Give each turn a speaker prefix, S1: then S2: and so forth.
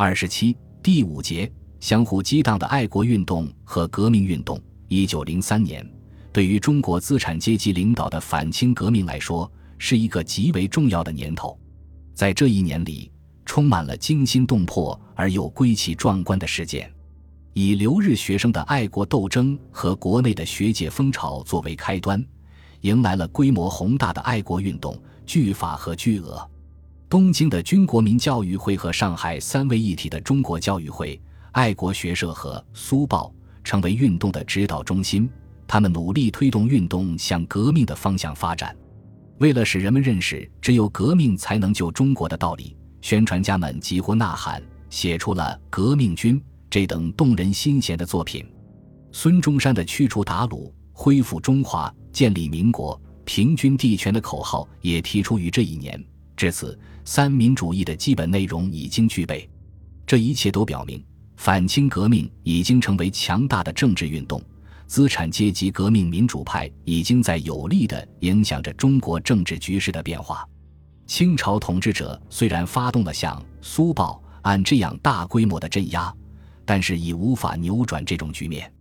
S1: 二十七第五节相互激荡的爱国运动和革命运动。一九零三年，对于中国资产阶级领导的反清革命来说，是一个极为重要的年头。在这一年里，充满了惊心动魄而又归奇壮观的事件。以留日学生的爱国斗争和国内的学界风潮作为开端，迎来了规模宏大的爱国运动——拒法和巨额。东京的军国民教育会和上海三位一体的中国教育会、爱国学社和苏报成为运动的指导中心。他们努力推动运动向革命的方向发展。为了使人们认识只有革命才能救中国的道理，宣传家们几乎呐喊，写出了《革命军》这等动人心弦的作品。孙中山的驱除鞑虏、恢复中华、建立民国、平均地权的口号也提出于这一年。至此，三民主义的基本内容已经具备，这一切都表明，反清革命已经成为强大的政治运动，资产阶级革命民主派已经在有力地影响着中国政治局势的变化。清朝统治者虽然发动了像苏报案这样大规模的镇压，但是已无法扭转这种局面。